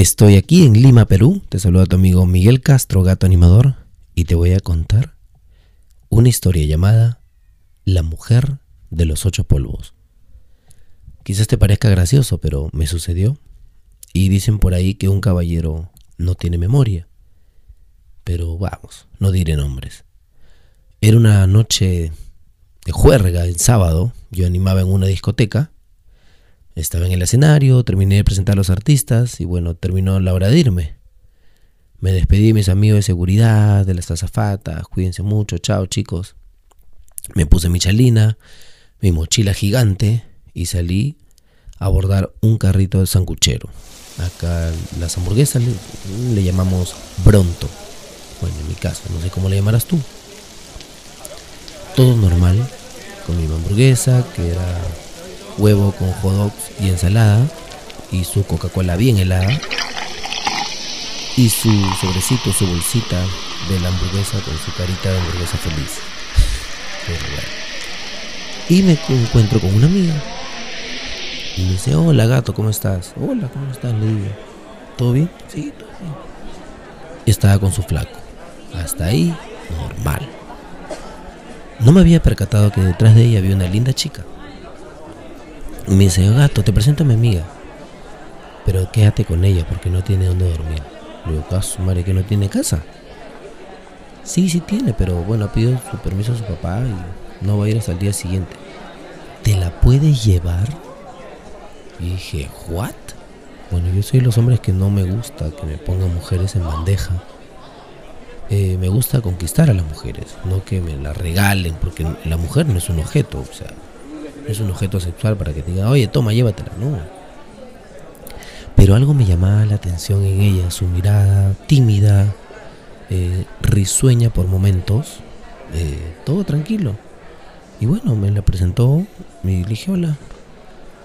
Estoy aquí en Lima, Perú. Te saluda tu amigo Miguel Castro, gato animador, y te voy a contar una historia llamada La mujer de los ocho polvos. Quizás te parezca gracioso, pero me sucedió. Y dicen por ahí que un caballero no tiene memoria. Pero vamos, no diré nombres. Era una noche de juerga, el sábado. Yo animaba en una discoteca estaba en el escenario, terminé de presentar a los artistas y bueno, terminó la hora de irme. Me despedí de mis amigos de seguridad, de las azafatas, cuídense mucho, chao chicos. Me puse mi chalina, mi mochila gigante y salí a abordar un carrito de sanguchero. Acá las hamburguesas le, llamamos bronto. Bueno, en mi caso, no sé cómo le llamarás tú. Todo normal, con mi hamburguesa, que era huevo con hot dogs y ensalada y su Coca-Cola bien helada y su sobrecito, su bolsita de la hamburguesa con su carita de hamburguesa feliz. Y me encuentro con una amiga. Y me dice, hola gato, ¿cómo estás? Hola, ¿cómo estás? Le digo, ¿todo bien? Sí, todo bien. Estaba con su flaco. Hasta ahí, normal. No me había percatado que detrás de ella había una linda chica. Me dice, gato, te presento a mi amiga. Pero quédate con ella porque no tiene dónde dormir. Le digo, caso, madre, que no tiene casa. Sí, sí tiene, pero bueno, ha pedido su permiso a su papá y no va a ir hasta el día siguiente. ¿Te la puedes llevar? Dije, ¿what? Bueno, yo soy los hombres que no me gusta que me pongan mujeres en bandeja. Eh, me gusta conquistar a las mujeres, no que me la regalen, porque la mujer no es un objeto, o sea, es un objeto sexual para que te diga, oye, toma, llévatela. No. Pero algo me llamaba la atención en ella, su mirada tímida, eh, risueña por momentos, eh, todo tranquilo. Y bueno, me la presentó, me dije, hola,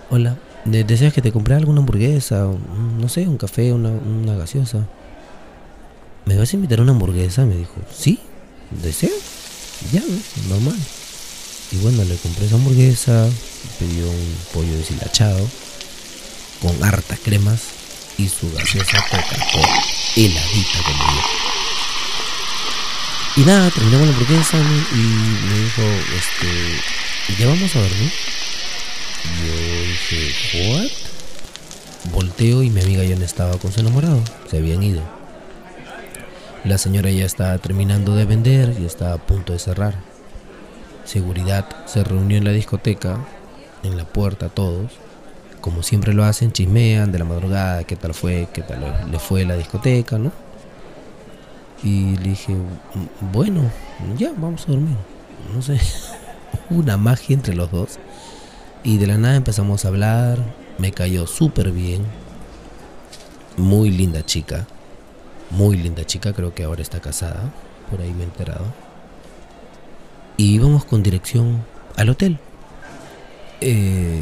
hola, ¿deseas que te compré alguna hamburguesa? No sé, un café, una, una gaseosa. ¿Me vas a invitar a una hamburguesa? Me dijo, sí, deseo. Ya, normal. Y bueno, le compré esa hamburguesa, pidió un pollo deshilachado con hartas cremas y su gaseosa Coca-Cola, heladita como yo. Y nada, terminamos la hamburguesa y me dijo, este, ¿ya vamos a dormir? Yo dije, ¿what? Volteo y mi amiga ya no estaba con su enamorado, se habían ido. La señora ya estaba terminando de vender y estaba a punto de cerrar. Seguridad se reunió en la discoteca, en la puerta todos, como siempre lo hacen, chismean de la madrugada, qué tal fue, qué tal le fue la discoteca, ¿no? Y le dije, bueno, ya, vamos a dormir. No sé, una magia entre los dos. Y de la nada empezamos a hablar, me cayó súper bien, muy linda chica, muy linda chica, creo que ahora está casada, por ahí me he enterado y íbamos con dirección al hotel. Eh,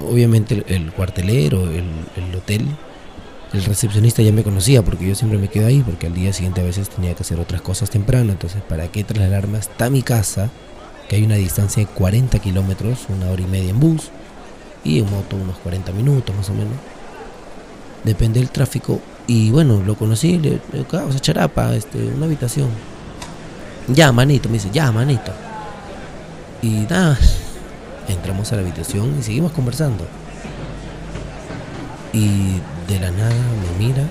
obviamente el, cuartelero, el, el, hotel, el recepcionista ya me conocía porque yo siempre me quedo ahí porque al día siguiente a veces tenía que hacer otras cosas temprano, entonces para qué trasladarme hasta mi casa, que hay una distancia de 40 kilómetros, una hora y media en bus y en moto unos 40 minutos más o menos. Depende del tráfico y bueno, lo conocí, le, le a charapa, este, una habitación ya, manito, me dice, ya, manito. Y nada, entramos a la habitación y seguimos conversando. Y de la nada me mira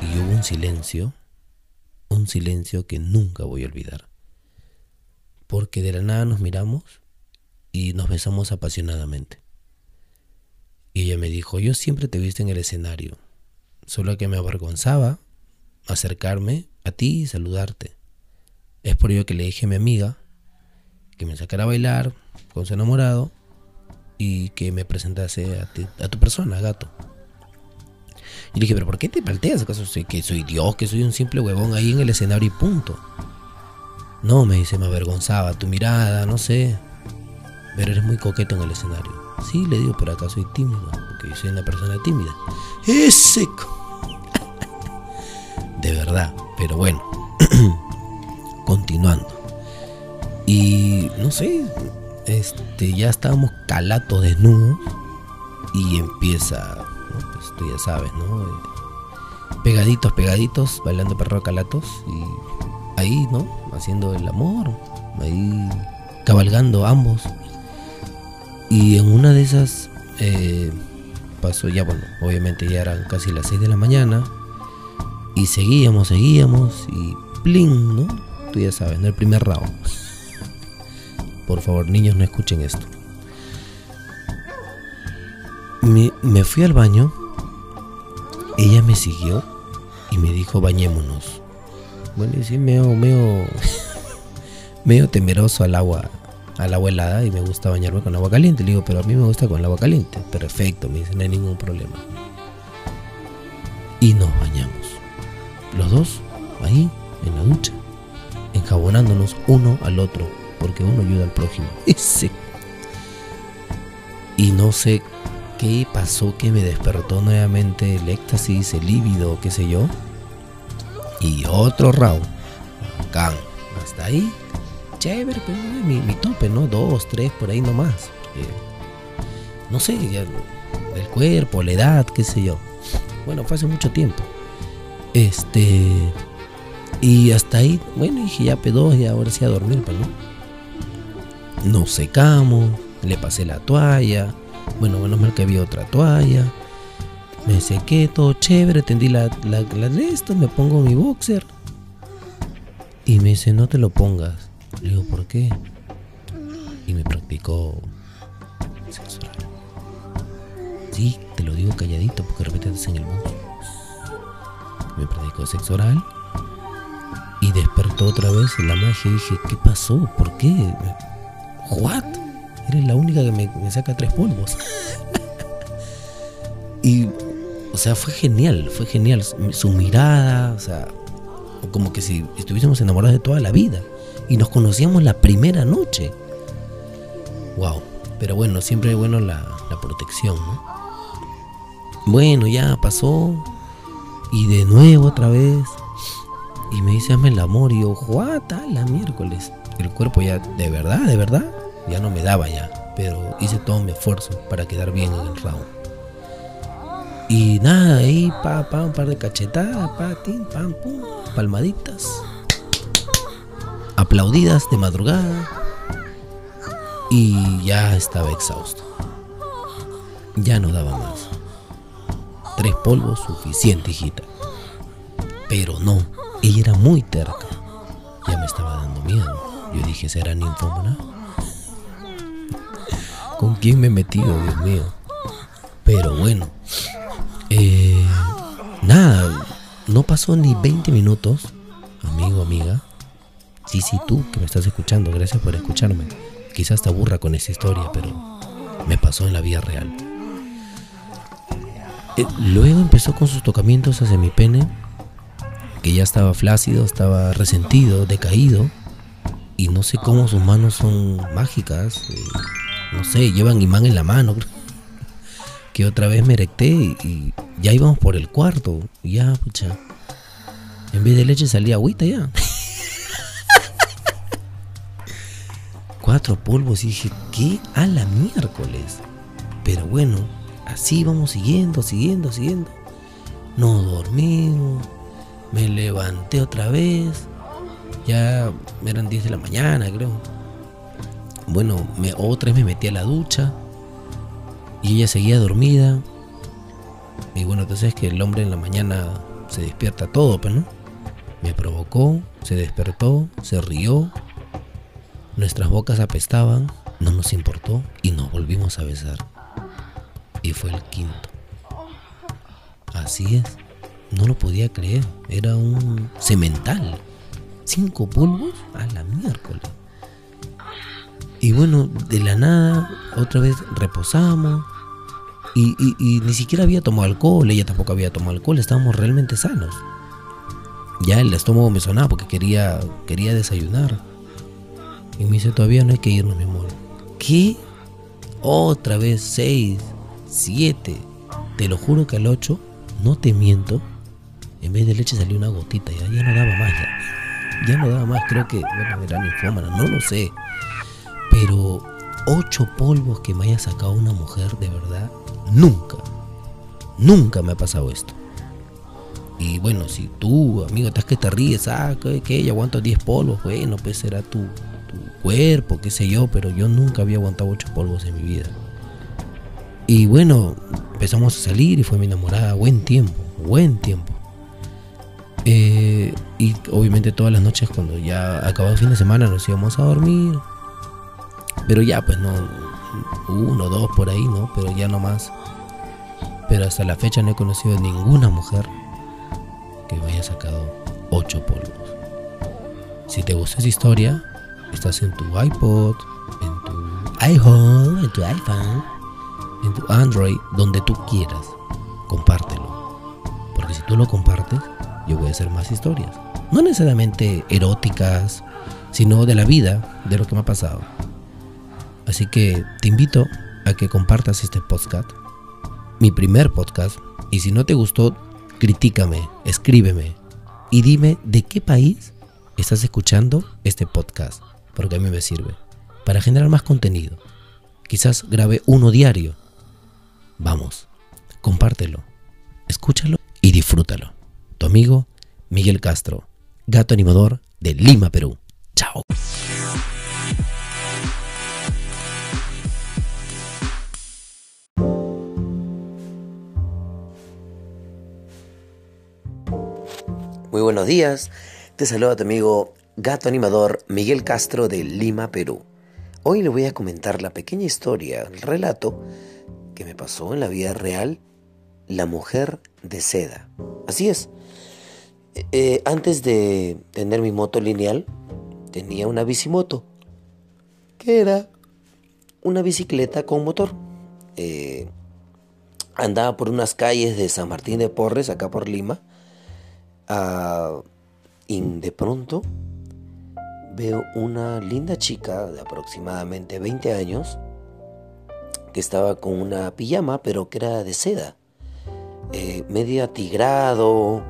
y hubo un silencio, un silencio que nunca voy a olvidar. Porque de la nada nos miramos y nos besamos apasionadamente. Y ella me dijo, yo siempre te viste en el escenario, solo que me avergonzaba acercarme a ti y saludarte. Es por ello que le dije a mi amiga que me sacara a bailar con su enamorado y que me presentase a, tu persona, gato. Y le dije, pero ¿por qué te palteas? ¿Acaso que soy Dios, que soy un simple huevón ahí en el escenario y punto? No, me dice, me avergonzaba tu mirada, no sé. Pero eres muy coqueto en el escenario. Sí, le digo, pero acá soy tímido, porque yo soy una persona tímida. Ese... De verdad, pero bueno. continuando. Y no sé, este, ya estábamos calatos desnudos y empieza, tú ya sabes, ¿no? pegaditos, pegaditos, bailando perro calatos y ahí, ¿no? Haciendo el amor, ahí cabalgando ambos. Y en una de esas eh, pasó ya, bueno, obviamente ya eran casi las 6 de la mañana y seguíamos, seguíamos y plin, ¿no? Tú ya sabes, ¿no? El primer round. Por favor, niños, no escuchen esto. Me, me fui al baño, ella me siguió y me dijo bañémonos. Bueno, y sí, medio, medio, medio temeroso al agua, al agua helada y me gusta bañarme con agua caliente. Le digo, pero a mí me gusta con el agua caliente. Perfecto, me dice, no hay ningún problema. Y nos bañamos. Los dos, ahí, en la ducha, enjabonándonos uno al otro, porque uno ayuda al prójimo. Ese. Y no sé qué pasó que me despertó nuevamente el éxtasis, el líbido, qué sé yo. Y otro round. Hasta ahí. Chévere, pero mi, mi tope, ¿no? Dos, tres, por ahí nomás. No sé, el cuerpo, la edad, qué sé yo. Bueno, fue hace mucho tiempo. Este. Y hasta ahí, bueno, dije ya pedo, y ahora sí a dormir, pues, ¿no? Nos secamos, le pasé la toalla. Bueno, menos mal que había otra toalla. Me sequé, todo chévere, tendí la, la, la de esto, me pongo mi boxer. Y me dice, no te lo pongas. Le digo, ¿por qué? Y me practicó sexo oral. Sí, te lo digo calladito porque de repente estás en el bus. Me practicó sexo oral. Y despertó otra vez la magia y dije, ¿qué pasó? ¿Por qué? ¿What? Eres la única que me, me saca tres polvos. y, o sea, fue genial, fue genial. Su mirada, o sea, como que si estuviésemos enamorados de toda la vida. Y nos conocíamos la primera noche. Wow. Pero bueno, siempre es bueno la, la protección, ¿no? Bueno, ya pasó. Y de nuevo otra vez. Y me dice, hazme el amor. Y yo, what? la miércoles. El cuerpo ya, de verdad, de verdad, ya no me daba ya. Pero hice todo mi esfuerzo para quedar bien en el round. Y nada, ahí, pa, pa, un par de cachetadas, pa, tim, pam, pum, palmaditas. Aplaudidas de madrugada. Y ya estaba exhausto. Ya no daba más. Tres polvos suficiente, hijita. Pero no, ella era muy terca. Ya me estaba dando miedo. Yo dije, ¿será ninfómana? ¿Con quién me he metido, Dios mío? Pero bueno, eh, nada, no pasó ni 20 minutos, amigo, amiga. Sí, sí, tú que me estás escuchando, gracias por escucharme. Quizás te aburra con esa historia, pero me pasó en la vida real. Eh, luego empezó con sus tocamientos hacia mi pene, que ya estaba flácido, estaba resentido, decaído. Y no sé cómo sus manos son mágicas. eh, no sé, llevan imán en la mano. Que otra vez me erecté y, ya íbamos por el cuarto. Ya, pucha. En vez de leche salía agüita ya. Cuatro polvos y dije, ¿qué? A la miércoles. Pero bueno, así vamos siguiendo, siguiendo, siguiendo. No dormimos. Me levanté otra vez. Ya eran 10 de la mañana, creo. Bueno, me, otra vez me metí a la ducha. Y ella seguía dormida. Y bueno, entonces es que el hombre en la mañana se despierta todo, pero no. Me provocó, se despertó, se rió. Nuestras bocas apestaban, no nos importó y nos volvimos a besar. Y fue el quinto. Así es, no lo podía creer. Era un cemental. Cinco polvos a la miércoles. Y bueno, de la nada, otra vez reposamos. Y, y- ni siquiera había tomado alcohol, ella tampoco había tomado alcohol, estábamos realmente sanos. Ya el estómago me sonaba porque quería, quería desayunar. Y me dice, todavía no hay que irnos, mi amor. ¿Qué? Otra vez, seis, siete. Te lo juro que al ocho, no te miento, en vez de leche salió una gotita, ya, ya no daba más, ya. Ya no daba más, creo que, bueno, era ninfómana, no lo sé. Pero ocho polvos que me haya sacado una mujer, de verdad, nunca, nunca me ha pasado esto. Y bueno, si tú, amigo, estás que te ríes, ah, que, que yo aguanto 10 polvos, bueno, pues será tu, cuerpo, qué sé yo, pero yo nunca había aguantado 8 polvos en mi vida. Y bueno, empezamos a salir y fue mi enamorada, buen tiempo, buen tiempo. Eh, y obviamente todas las noches cuando ya acababa el fin de semana nos íbamos a dormir. Pero ya pues no, uno, dos por ahí, ¿no? Pero ya no más. Pero hasta la fecha no he conocido ninguna mujer que me haya sacado ocho polvos. Si te gusta esa historia, estás en tu iPod, en tu iPhone, en tu iPhone, en tu Android, donde tú quieras, compártelo. Porque si tú lo compartes, yo voy a hacer más historias. No necesariamente eróticas, sino de la vida, de lo que me ha pasado. Así que te invito a que compartas este podcast, mi primer podcast, y si no te gustó, critícame, escríbeme y dime de qué país estás escuchando este podcast, porque a mí me sirve para generar más contenido. Quizás grabe uno diario. Vamos, compártelo, escúchalo y disfrútalo. Tu amigo Miguel Castro, gato animador de Lima, Perú. Chao. Muy buenos días, te saluda tu amigo gato animador Miguel Castro de Lima, Perú. Hoy le voy a comentar la pequeña historia, el relato que me pasó en la vida real, La mujer de seda. Así es, eh, antes de tener mi moto lineal, tenía una bicimoto, que era una bicicleta con motor. Eh, andaba por unas calles de San Martín de Porres, acá por Lima, Ah, y de pronto veo una linda chica de aproximadamente 20 años que estaba con una pijama pero que era de seda, eh, medio atigrado,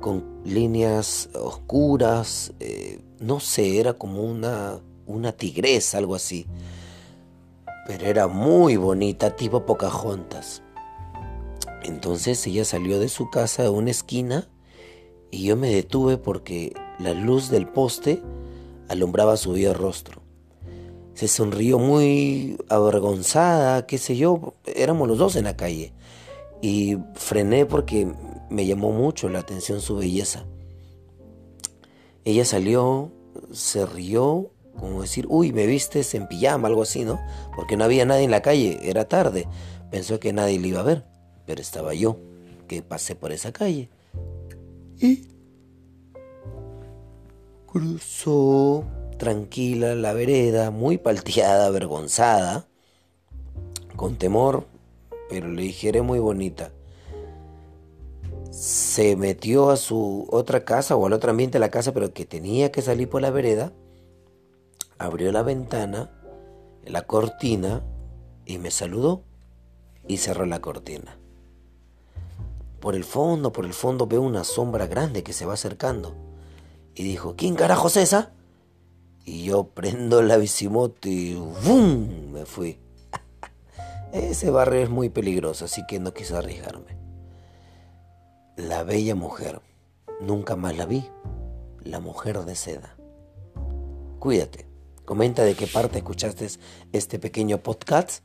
con líneas oscuras, eh, no sé, era como una, una tigresa, algo así. Pero era muy bonita, tipo Pocahontas. Entonces ella salió de su casa a una esquina y yo me detuve porque la luz del poste alumbraba su bello rostro. Se sonrió muy avergonzada, qué sé yo, éramos los dos en la calle. Y frené porque me llamó mucho la atención su belleza. Ella salió, se rió, como decir, uy, me vistes en pijama, algo así, ¿no? Porque no había nadie en la calle, era tarde. Pensó que nadie le iba a ver, pero estaba yo, que pasé por esa calle y cruzó tranquila la vereda, muy palteada, avergonzada, con temor, pero le dijere muy bonita. Se metió a su otra casa o al otro ambiente de la casa, pero que tenía que salir por la vereda. Abrió la ventana, la cortina y me saludó y cerró la cortina. Por el fondo, por el fondo veo una sombra grande que se va acercando. Y dijo, ¿quién carajo es esa? Y yo prendo la bicimoto y ¡bum! me fui. Ese barrio es muy peligroso, así que no quise arriesgarme. La bella mujer. Nunca más la vi. La mujer de seda. Cuídate. Comenta de qué parte escuchaste este pequeño podcast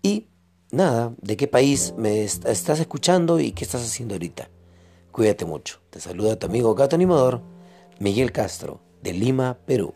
y nada, de qué país me estás escuchando y qué estás haciendo ahorita. Cuídate mucho. Te saluda tu amigo gato animador, Miguel Castro, de Lima, Perú.